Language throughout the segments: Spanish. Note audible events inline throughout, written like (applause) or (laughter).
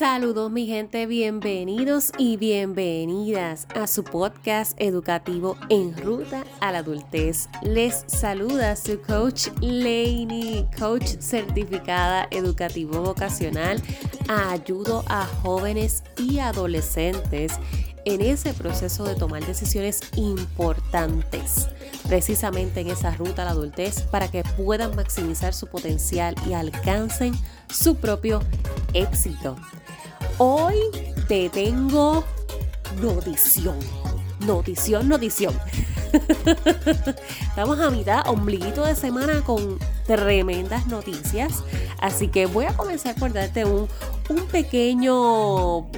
Saludos mi gente, bienvenidos y bienvenidas a su podcast educativo En Ruta a la Adultez. Les saluda su coach Lainey, coach certificada educativo vocacional. Ayudo a jóvenes y adolescentes en ese proceso de tomar decisiones importantes, precisamente en esa ruta a la adultez, para que puedan maximizar su potencial y alcancen su propio éxito. Hoy te tengo notición, notición, notición. (laughs) Estamos a mitad, ombliguito de semana con tremendas noticias. Así que voy a comenzar por darte un, un pequeño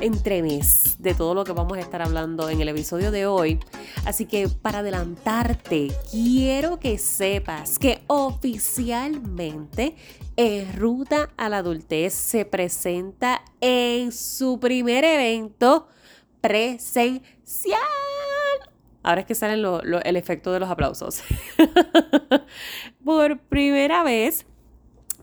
entremés de todo lo que vamos a estar hablando en el episodio de hoy. Así que para adelantarte, quiero que sepas que oficialmente en Ruta a la Adultez se presenta en su primer evento presencial. Ahora es que sale el efecto de los aplausos. (laughs) Por primera vez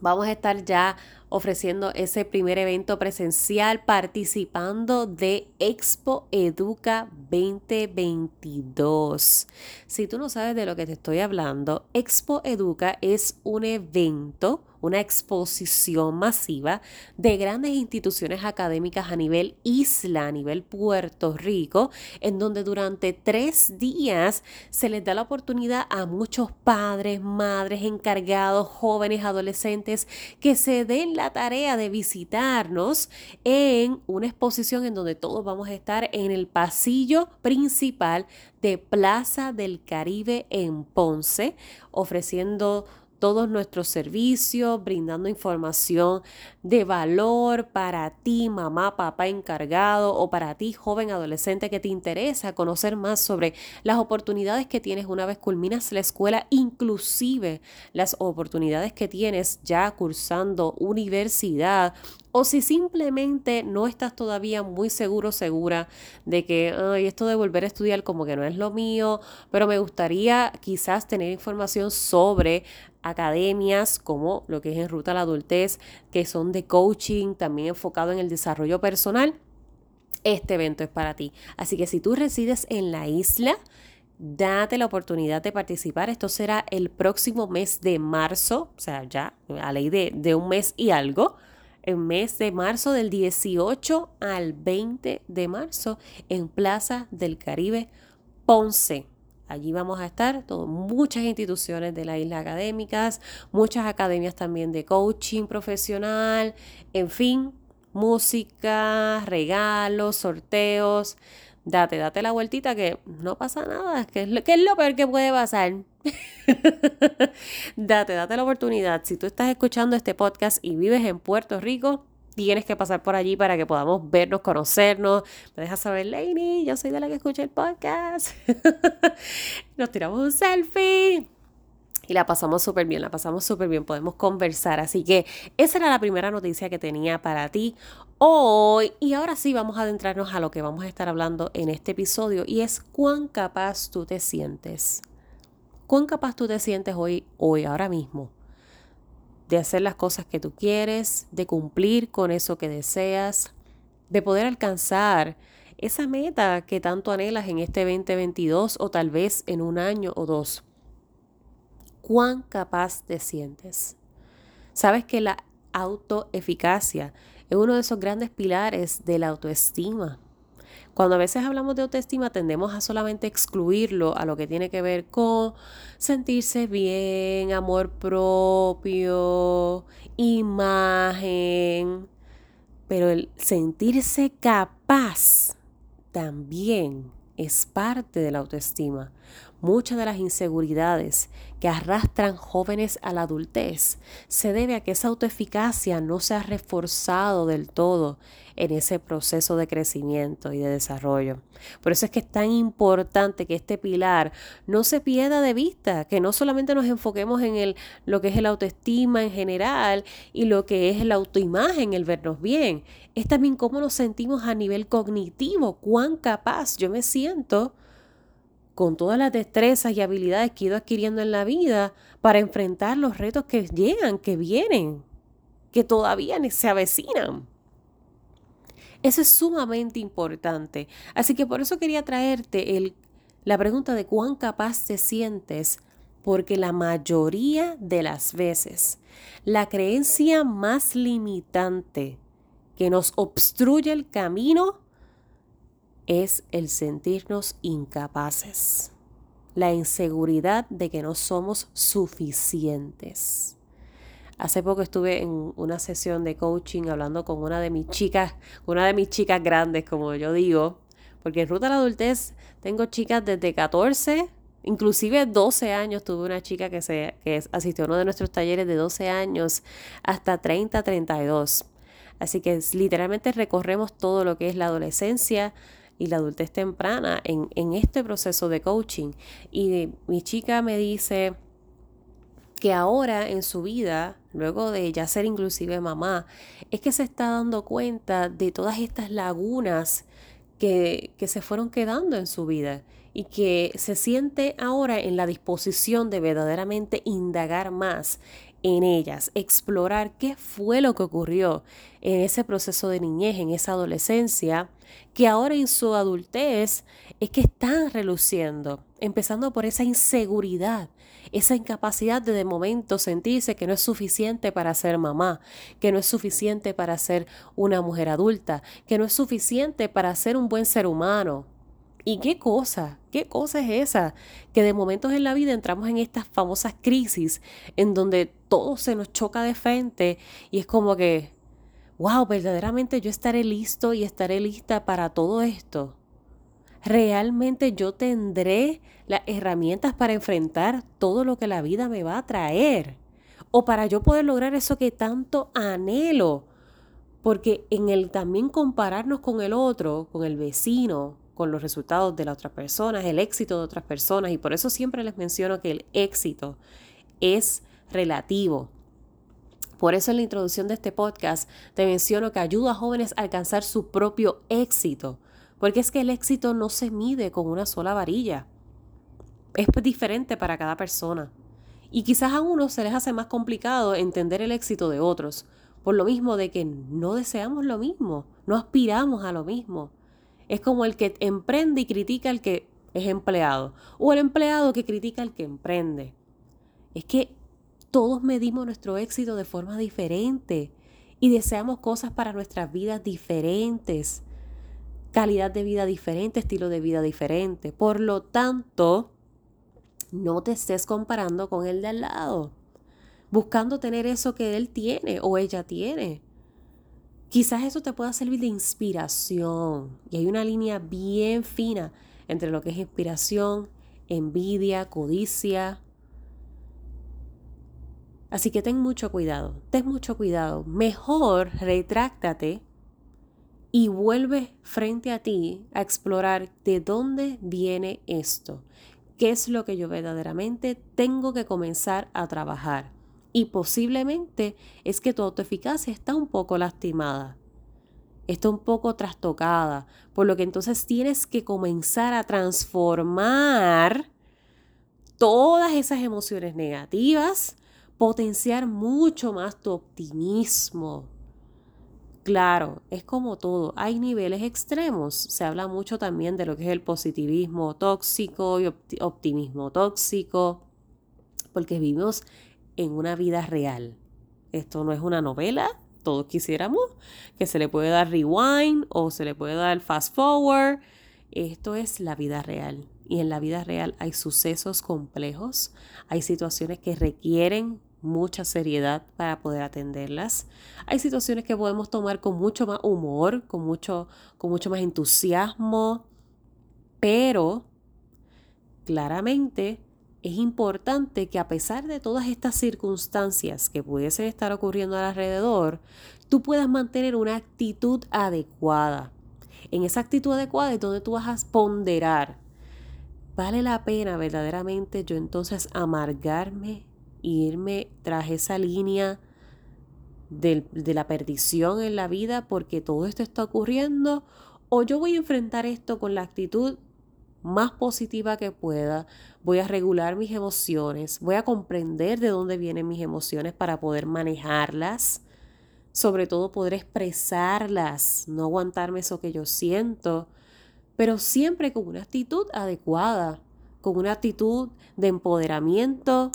vamos a estar ya ofreciendo ese primer evento presencial participando de Expo Educa 2022. Si tú no sabes de lo que te estoy hablando, Expo Educa es un evento una exposición masiva de grandes instituciones académicas a nivel isla, a nivel Puerto Rico, en donde durante tres días se les da la oportunidad a muchos padres, madres, encargados, jóvenes, adolescentes, que se den la tarea de visitarnos en una exposición en donde todos vamos a estar en el pasillo principal de Plaza del Caribe en Ponce, ofreciendo todos nuestros servicios, brindando información de valor para ti, mamá, papá encargado o para ti, joven adolescente que te interesa conocer más sobre las oportunidades que tienes una vez culminas la escuela, inclusive las oportunidades que tienes ya cursando universidad o si simplemente no estás todavía muy seguro, segura de que esto de volver a estudiar como que no es lo mío, pero me gustaría quizás tener información sobre academias como lo que es en Ruta a la Adultez, que son de coaching, también enfocado en el desarrollo personal, este evento es para ti. Así que si tú resides en la isla, date la oportunidad de participar. Esto será el próximo mes de marzo, o sea, ya a ley de, de un mes y algo. El mes de marzo del 18 al 20 de marzo en Plaza del Caribe, Ponce. Allí vamos a estar muchas instituciones de la isla académicas, muchas academias también de coaching profesional, en fin, música, regalos, sorteos. Date, date la vueltita que no pasa nada, que es lo, que es lo peor que puede pasar. Date, date la oportunidad. Si tú estás escuchando este podcast y vives en Puerto Rico, tienes que pasar por allí para que podamos vernos, conocernos. Me dejas saber, Lainey, yo soy de la que escucha el podcast. (laughs) Nos tiramos un selfie. Y la pasamos súper bien, la pasamos súper bien, podemos conversar. Así que esa era la primera noticia que tenía para ti hoy. Y ahora sí vamos a adentrarnos a lo que vamos a estar hablando en este episodio y es cuán capaz tú te sientes. ¿Cuán capaz tú te sientes hoy, hoy, ahora mismo? de hacer las cosas que tú quieres, de cumplir con eso que deseas, de poder alcanzar esa meta que tanto anhelas en este 2022 o tal vez en un año o dos. ¿Cuán capaz te sientes? Sabes que la autoeficacia es uno de esos grandes pilares de la autoestima. Cuando a veces hablamos de autoestima tendemos a solamente excluirlo a lo que tiene que ver con sentirse bien, amor propio, imagen. Pero el sentirse capaz también es parte de la autoestima. Muchas de las inseguridades que arrastran jóvenes a la adultez se debe a que esa autoeficacia no se ha reforzado del todo en ese proceso de crecimiento y de desarrollo. Por eso es que es tan importante que este pilar no se pierda de vista, que no solamente nos enfoquemos en el, lo que es el autoestima en general y lo que es la autoimagen, el vernos bien, es también cómo nos sentimos a nivel cognitivo, cuán capaz yo me siento con todas las destrezas y habilidades que he ido adquiriendo en la vida para enfrentar los retos que llegan, que vienen, que todavía se avecinan. Eso es sumamente importante. Así que por eso quería traerte el, la pregunta de cuán capaz te sientes, porque la mayoría de las veces la creencia más limitante que nos obstruye el camino es el sentirnos incapaces, la inseguridad de que no somos suficientes. Hace poco estuve en una sesión de coaching hablando con una de mis chicas, una de mis chicas grandes, como yo digo, porque en Ruta a la Adultez tengo chicas desde 14, inclusive 12 años. Tuve una chica que, se, que asistió a uno de nuestros talleres de 12 años hasta 30, 32. Así que literalmente recorremos todo lo que es la adolescencia y la adultez temprana en, en este proceso de coaching. Y mi chica me dice que ahora en su vida, luego de ya ser inclusive mamá, es que se está dando cuenta de todas estas lagunas que, que se fueron quedando en su vida y que se siente ahora en la disposición de verdaderamente indagar más en ellas, explorar qué fue lo que ocurrió en ese proceso de niñez, en esa adolescencia, que ahora en su adultez es que están reluciendo, empezando por esa inseguridad, esa incapacidad de de momento sentirse que no es suficiente para ser mamá, que no es suficiente para ser una mujer adulta, que no es suficiente para ser un buen ser humano, ¿Y qué cosa? ¿Qué cosa es esa? Que de momentos en la vida entramos en estas famosas crisis en donde todo se nos choca de frente y es como que, wow, verdaderamente yo estaré listo y estaré lista para todo esto. Realmente yo tendré las herramientas para enfrentar todo lo que la vida me va a traer. O para yo poder lograr eso que tanto anhelo. Porque en el también compararnos con el otro, con el vecino, con los resultados de las otras personas, el éxito de otras personas. Y por eso siempre les menciono que el éxito es relativo. Por eso en la introducción de este podcast te menciono que ayuda a jóvenes a alcanzar su propio éxito. Porque es que el éxito no se mide con una sola varilla. Es diferente para cada persona. Y quizás a unos se les hace más complicado entender el éxito de otros. Por lo mismo de que no deseamos lo mismo, no aspiramos a lo mismo. Es como el que emprende y critica al que es empleado. O el empleado que critica al que emprende. Es que todos medimos nuestro éxito de forma diferente y deseamos cosas para nuestras vidas diferentes. Calidad de vida diferente, estilo de vida diferente. Por lo tanto, no te estés comparando con el de al lado. Buscando tener eso que él tiene o ella tiene. Quizás eso te pueda servir de inspiración. Y hay una línea bien fina entre lo que es inspiración, envidia, codicia. Así que ten mucho cuidado, ten mucho cuidado. Mejor retráctate y vuelve frente a ti a explorar de dónde viene esto. ¿Qué es lo que yo verdaderamente tengo que comenzar a trabajar? Y posiblemente es que tu autoeficacia está un poco lastimada, está un poco trastocada, por lo que entonces tienes que comenzar a transformar todas esas emociones negativas, potenciar mucho más tu optimismo. Claro, es como todo, hay niveles extremos. Se habla mucho también de lo que es el positivismo tóxico y optimismo tóxico, porque vivimos en una vida real. Esto no es una novela, todos quisiéramos que se le puede dar rewind o se le puede dar fast forward. Esto es la vida real. Y en la vida real hay sucesos complejos, hay situaciones que requieren mucha seriedad para poder atenderlas. Hay situaciones que podemos tomar con mucho más humor, con mucho, con mucho más entusiasmo, pero claramente es importante que a pesar de todas estas circunstancias que pudiesen estar ocurriendo alrededor, tú puedas mantener una actitud adecuada. En esa actitud adecuada es donde tú vas a ponderar. ¿Vale la pena verdaderamente yo entonces amargarme e irme tras esa línea de, de la perdición en la vida porque todo esto está ocurriendo? ¿O yo voy a enfrentar esto con la actitud más positiva que pueda, voy a regular mis emociones, voy a comprender de dónde vienen mis emociones para poder manejarlas sobre todo poder expresarlas, no aguantarme eso que yo siento, pero siempre con una actitud adecuada, con una actitud de empoderamiento,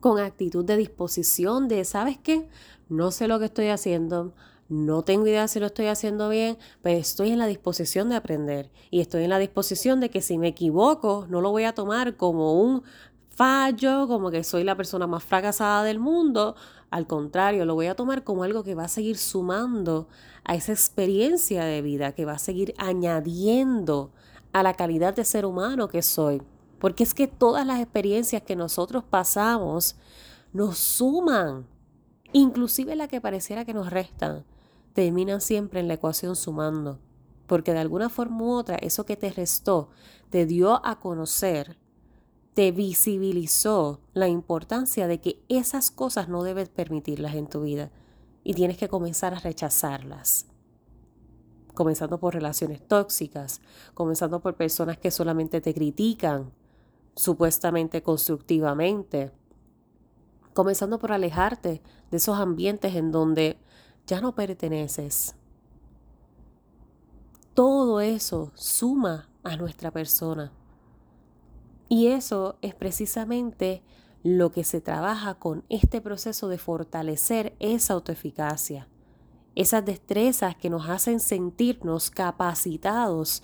con actitud de disposición de, ¿sabes qué? No sé lo que estoy haciendo, no tengo idea si lo estoy haciendo bien, pero estoy en la disposición de aprender y estoy en la disposición de que si me equivoco, no lo voy a tomar como un fallo, como que soy la persona más fracasada del mundo. Al contrario, lo voy a tomar como algo que va a seguir sumando a esa experiencia de vida, que va a seguir añadiendo a la calidad de ser humano que soy. Porque es que todas las experiencias que nosotros pasamos nos suman, inclusive la que pareciera que nos restan, terminan siempre en la ecuación sumando. Porque de alguna forma u otra, eso que te restó te dio a conocer te visibilizó la importancia de que esas cosas no debes permitirlas en tu vida y tienes que comenzar a rechazarlas. Comenzando por relaciones tóxicas, comenzando por personas que solamente te critican, supuestamente constructivamente, comenzando por alejarte de esos ambientes en donde ya no perteneces. Todo eso suma a nuestra persona. Y eso es precisamente lo que se trabaja con este proceso de fortalecer esa autoeficacia, esas destrezas que nos hacen sentirnos capacitados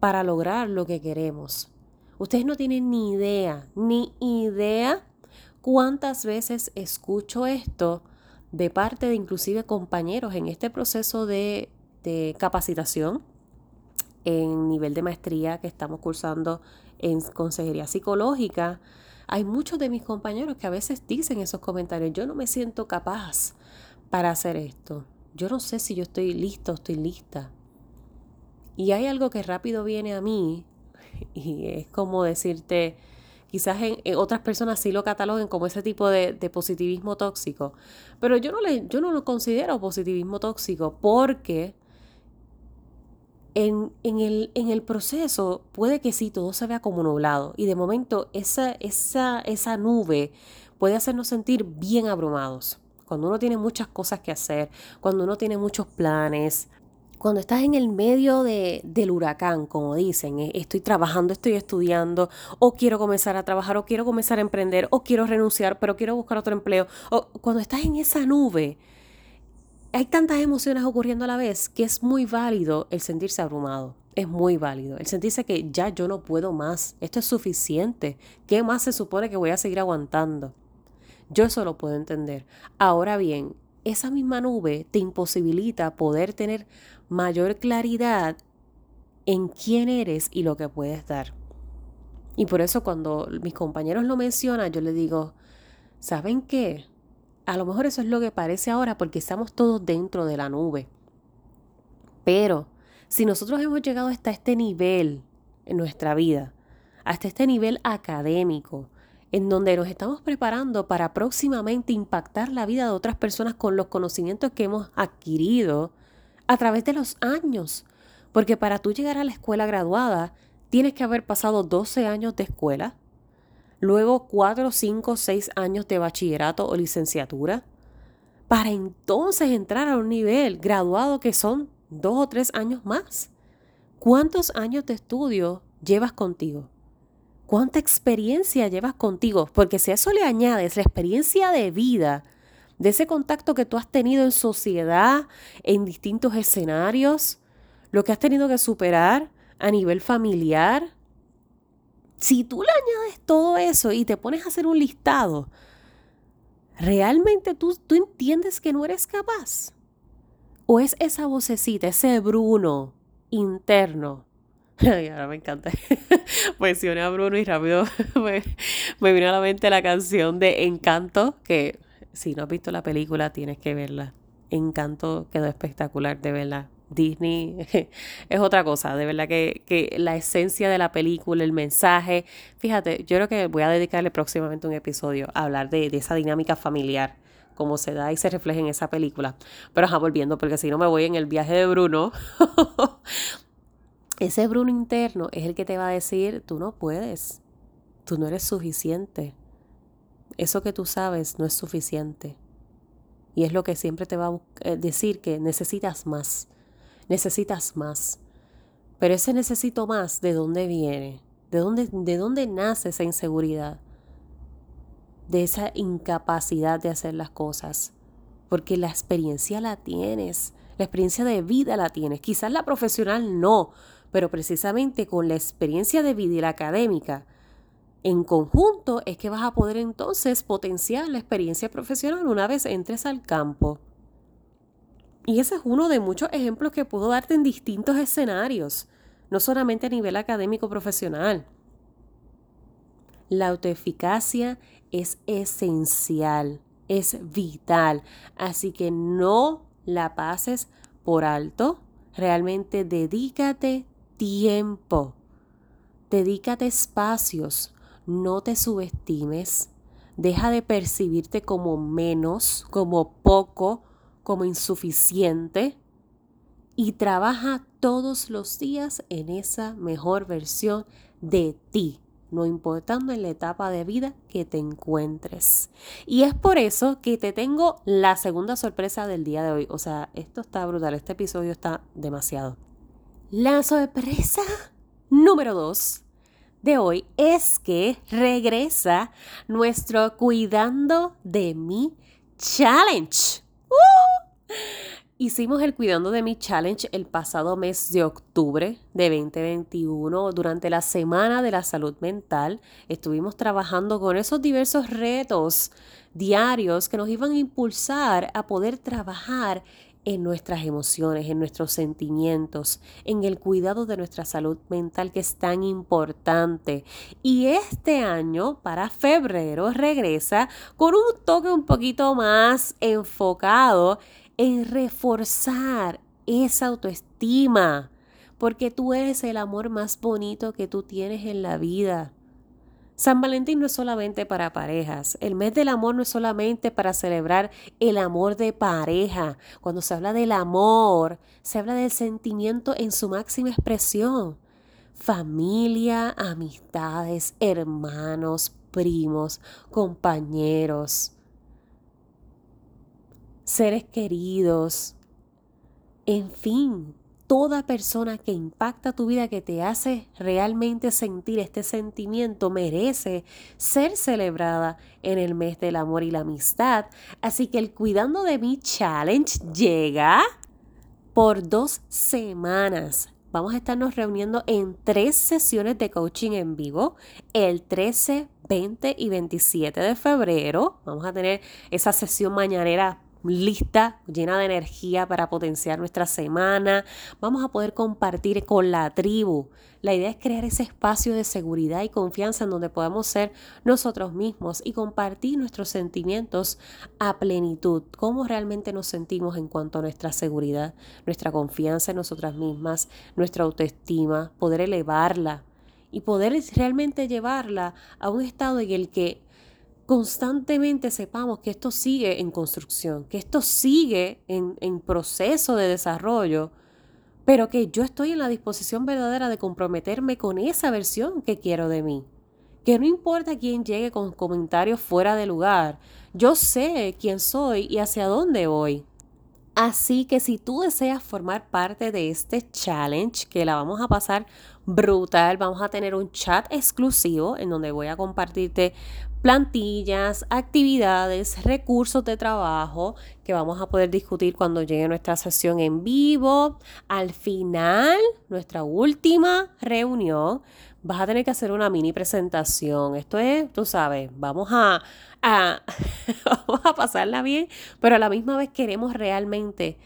para lograr lo que queremos. Ustedes no tienen ni idea, ni idea cuántas veces escucho esto de parte de inclusive compañeros en este proceso de, de capacitación en nivel de maestría que estamos cursando en consejería psicológica, hay muchos de mis compañeros que a veces dicen esos comentarios, yo no me siento capaz para hacer esto, yo no sé si yo estoy listo estoy lista. Y hay algo que rápido viene a mí (laughs) y es como decirte, quizás en, otras personas sí lo cataloguen como ese tipo de, positivismo tóxico, pero yo no, le, yo no lo considero positivismo tóxico porque en, el, proceso puede que sí, todo se vea como nublado y de momento esa, esa nube puede hacernos sentir bien abrumados. Cuando uno tiene muchas cosas que hacer, cuando uno tiene muchos planes, cuando estás en el medio de, del huracán, como dicen, eh, estoy trabajando, estoy estudiando, o quiero comenzar a trabajar, o quiero comenzar a emprender, o quiero renunciar, pero quiero buscar otro empleo, cuando estás en esa nube, hay tantas emociones ocurriendo a la vez que es muy válido el sentirse abrumado. Es muy válido. El sentirse que ya yo no puedo más. Esto es suficiente. ¿Qué más se supone que voy a seguir aguantando? Yo eso lo puedo entender. Ahora bien, esa misma nube te imposibilita poder tener mayor claridad en quién eres y lo que puedes dar. Y por eso cuando mis compañeros lo mencionan, yo les digo, ¿saben qué? A lo mejor eso es lo que parece ahora porque estamos todos dentro de la nube. Pero si nosotros hemos llegado hasta este nivel en nuestra vida, hasta este nivel académico, en donde nos estamos preparando para próximamente impactar la vida de otras personas con los conocimientos que hemos adquirido a través de los años. Porque para tú llegar a la escuela graduada, tienes que haber pasado 12 años de escuela, luego cuatro, cinco, seis años de bachillerato o licenciatura, para entonces entrar a un nivel graduado que son dos o tres años más. ¿Cuántos años de estudio llevas contigo? ¿Cuánta experiencia llevas contigo? Porque si a eso le añades la experiencia de vida, de ese contacto que tú has tenido en sociedad, en distintos escenarios, lo que has tenido que superar a nivel familiar, si tú le añades todo eso y te pones a hacer un listado, ¿realmente tú, tú entiendes que no eres capaz? ¿O es esa vocecita, ese Bruno interno? (laughs) Ay, ahora me encanta. (laughs) Mencioné a Bruno y rápido (laughs) me, me vino a la mente la canción de Encanto, que si no has visto la película tienes que verla. Encanto quedó espectacular, de verdad. Disney (laughs) es otra cosa, de verdad que, la esencia de la película, el mensaje, fíjate, yo creo que voy a dedicarle próximamente un episodio a hablar de, esa dinámica familiar, cómo se da y se refleja en esa película. Pero ajá, volviendo, porque si no me voy en el viaje de Bruno, (laughs) ese Bruno interno es el que te va a decir, tú no puedes, tú no eres suficiente, eso que tú sabes no es suficiente. Y es lo que siempre te va a eh, decir que necesitas más, necesitas más. Pero ese necesito más, ¿de dónde viene? ¿De dónde, de dónde nace esa inseguridad? De esa incapacidad de hacer las cosas. Porque la experiencia la tienes, la experiencia de vida la tienes. Quizás la profesional no, pero precisamente con la experiencia de vida y la académica, en conjunto es que vas a poder entonces potenciar la experiencia profesional una vez entres al campo. Y ese es uno de muchos ejemplos que puedo darte en distintos escenarios, no solamente a nivel académico profesional. La autoeficacia es esencial, es vital, así que no la pases por alto, realmente dedícate tiempo, dedícate espacios, no te subestimes, deja de percibirte como menos, como poco, como insuficiente y trabaja todos los días en esa mejor versión de ti, no importando en la etapa de vida que te encuentres. Y es por eso que te tengo la segunda sorpresa del día de hoy. O sea, esto está brutal, este episodio está demasiado. La sorpresa número dos de hoy es que regresa nuestro Cuidando de mí Challenge. ¡Uh! Hicimos el Cuidando de mí Challenge el pasado mes de octubre de 2021 durante la Semana de la Salud Mental. Estuvimos trabajando con esos diversos retos diarios que nos iban a impulsar a poder trabajar en nuestras emociones, en nuestros sentimientos, en el cuidado de nuestra salud mental que es tan importante. Y este año, para febrero, regresa con un toque un poquito más enfocado en reforzar esa autoestima, porque tú eres el amor más bonito que tú tienes en la vida. San Valentín no es solamente para parejas. El mes del amor no es solamente para celebrar el amor de pareja. Cuando se habla del amor, se habla del sentimiento en su máxima expresión. Familia, amistades, hermanos, primos, compañeros, seres queridos, en fin, toda persona que impacta tu vida, que te hace realmente sentir este sentimiento, merece ser celebrada en el mes del amor y la amistad. Así que el Cuidando de mí Challenge llega por dos semanas. Vamos a estarnos reuniendo en tres sesiones de coaching en vivo, el 13, 20 y 27 de febrero. Vamos a tener esa sesión mañanera lista, llena de energía para potenciar nuestra semana. Vamos a poder compartir con la tribu. La idea es crear ese espacio de seguridad y confianza en donde podamos ser nosotros mismos y compartir nuestros sentimientos a plenitud, cómo realmente nos sentimos en cuanto a nuestra seguridad, nuestra confianza en nosotras mismas, nuestra autoestima, poder elevarla y poder realmente llevarla a un estado en el que constantemente sepamos que esto sigue en construcción, que esto sigue en, proceso de desarrollo, pero que yo estoy en la disposición verdadera de comprometerme con esa versión que quiero de mí. Que no importa quién llegue con comentarios fuera de lugar, yo sé quién soy y hacia dónde voy. Así que si tú deseas formar parte de este challenge, que la vamos a pasar brutal, vamos a tener un chat exclusivo en donde voy a compartirte plantillas, actividades, recursos de trabajo que vamos a poder discutir cuando llegue nuestra sesión en vivo. Al final, nuestra última reunión, vas a tener que hacer una mini presentación. Esto es, tú sabes, vamos a, a, (laughs) vamos a pasarla bien, pero a la misma vez queremos realmente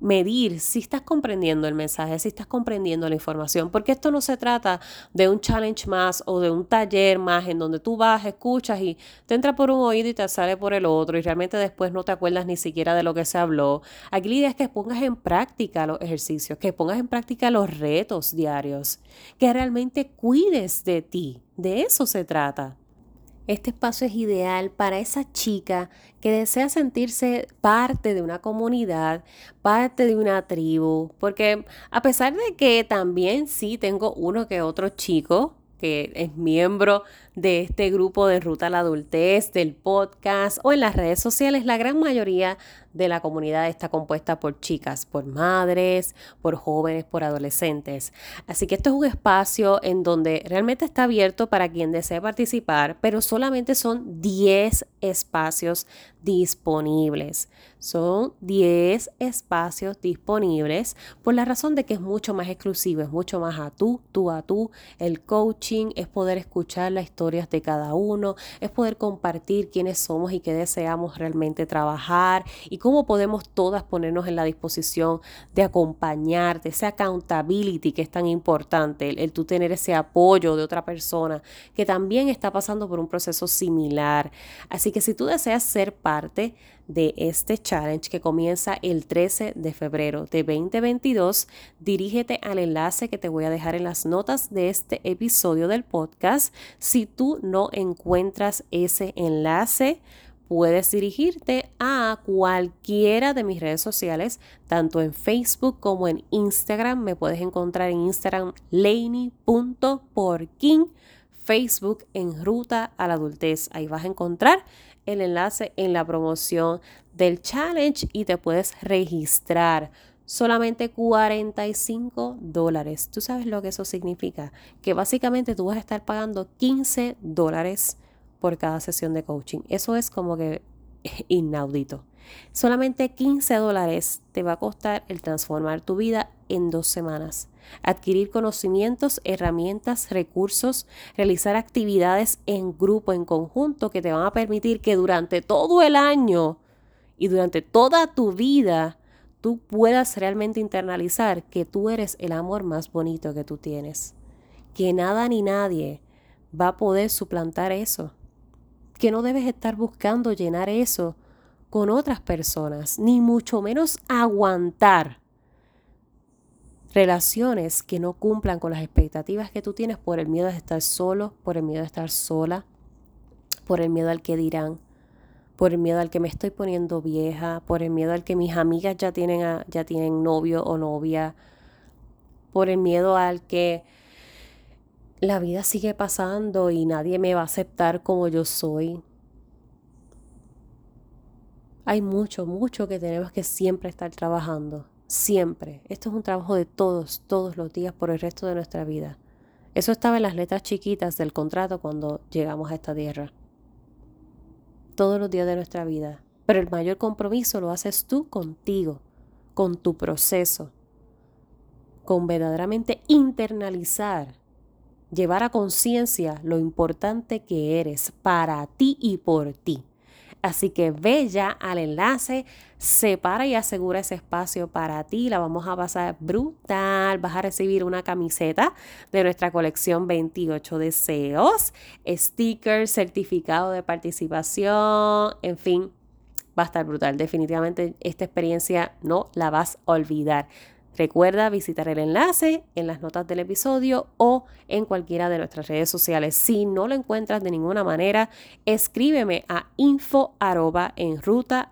medir si estás comprendiendo el mensaje, si estás comprendiendo la información, porque esto no se trata de un challenge más o de un taller más en donde tú vas, escuchas y te entra por un oído y te sale por el otro y realmente después no te acuerdas ni siquiera de lo que se habló. Aquí la idea es que pongas en práctica los ejercicios, que pongas en práctica los retos diarios, que realmente cuides de ti, de eso se trata. Este espacio es ideal para esa chica que desea sentirse parte de una comunidad, parte de una tribu, porque a pesar de que también sí tengo uno que otro chico que es miembro de este grupo de Ruta a la Adultez, del podcast o en las redes sociales, la gran mayoría de la comunidad está compuesta por chicas, por madres, por jóvenes, por adolescentes. Así que esto es un espacio en donde realmente está abierto para quien desee participar, pero solamente son 10 espacios disponibles. Son 10 espacios disponibles por la razón de que es mucho más exclusivo, es mucho más a tú, tú a tú. El coaching es poder escuchar las historias de cada uno, es poder compartir quiénes somos y qué deseamos realmente trabajar y cómo podemos todas ponernos en la disposición de acompañarte, ese accountability que es tan importante, el, el tú tener ese apoyo de otra persona que también está pasando por un proceso similar. Así que si tú deseas ser parte de este challenge que comienza el 13 de febrero de 2022, dirígete al enlace que te voy a dejar en las notas de este episodio del podcast. Si tú no encuentras ese enlace, puedes dirigirte a cualquiera de mis redes sociales, tanto en Facebook como en Instagram. Me puedes encontrar en Instagram laney.porkin, Facebook en Ruta a la Adultez. Ahí vas a encontrar el enlace en la promoción del challenge y te puedes registrar. Solamente 45 dólares. ¿Tú sabes lo que eso significa? Que básicamente tú vas a estar pagando 15 dólares por cada sesión de coaching. Eso es como que (laughs) inaudito. Solamente 15 dólares te va a costar el transformar tu vida en dos semanas. Adquirir conocimientos, herramientas, recursos, realizar actividades en grupo, en conjunto, que te van a permitir que durante todo el año y durante toda tu vida tú puedas realmente internalizar que tú eres el amor más bonito que tú tienes. Que nada ni nadie va a poder suplantar eso. Que no debes estar buscando llenar eso con otras personas, ni mucho menos aguantar relaciones que no cumplan con las expectativas que tú tienes por el miedo de estar solo, por el miedo de estar sola, por el miedo al que dirán, por el miedo al que me estoy poniendo vieja, por el miedo al que mis amigas ya tienen, ya tienen novio o novia, por el miedo al que la vida sigue pasando y nadie me va a aceptar como yo soy. Hay mucho, mucho que tenemos que siempre estar trabajando siempre. Esto es un trabajo de todos, todos los días por el resto de nuestra vida. Eso estaba en las letras chiquitas del contrato cuando llegamos a esta tierra. Todos los días de nuestra vida. Pero el mayor compromiso lo haces tú contigo, con tu proceso, con verdaderamente internalizar, llevar a conciencia lo importante que eres para ti y por ti. Así que ve ya al enlace, separa y asegura ese espacio para ti. La vamos a pasar brutal. Vas a recibir una camiseta de nuestra colección 28 deseos, stickers, certificado de participación, en fin. Va a estar brutal. Definitivamente esta experiencia no la vas a olvidar. Recuerda visitar el enlace en las notas del episodio o en cualquiera de nuestras redes sociales. Si no lo encuentras de ninguna manera, escríbeme a info en ruta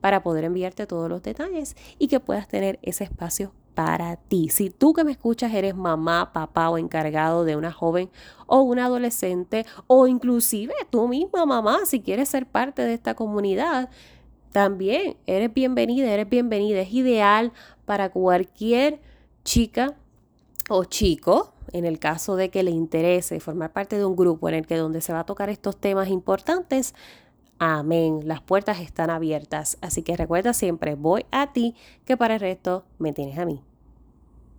para poder enviarte todos los detalles y que puedas tener ese espacio para ti. Si tú que me escuchas eres mamá, papá o encargado de una joven o una adolescente o inclusive tú misma mamá, si quieres ser parte de esta comunidad, también eres bienvenida, eres bienvenida. Es ideal para cualquier chica o chico, en el caso de que le interese formar parte de un grupo en el que donde se va a tocar estos temas importantes. Amén. Las puertas están abiertas. Así que recuerda siempre, voy a ti, que para el resto me tienes a mí.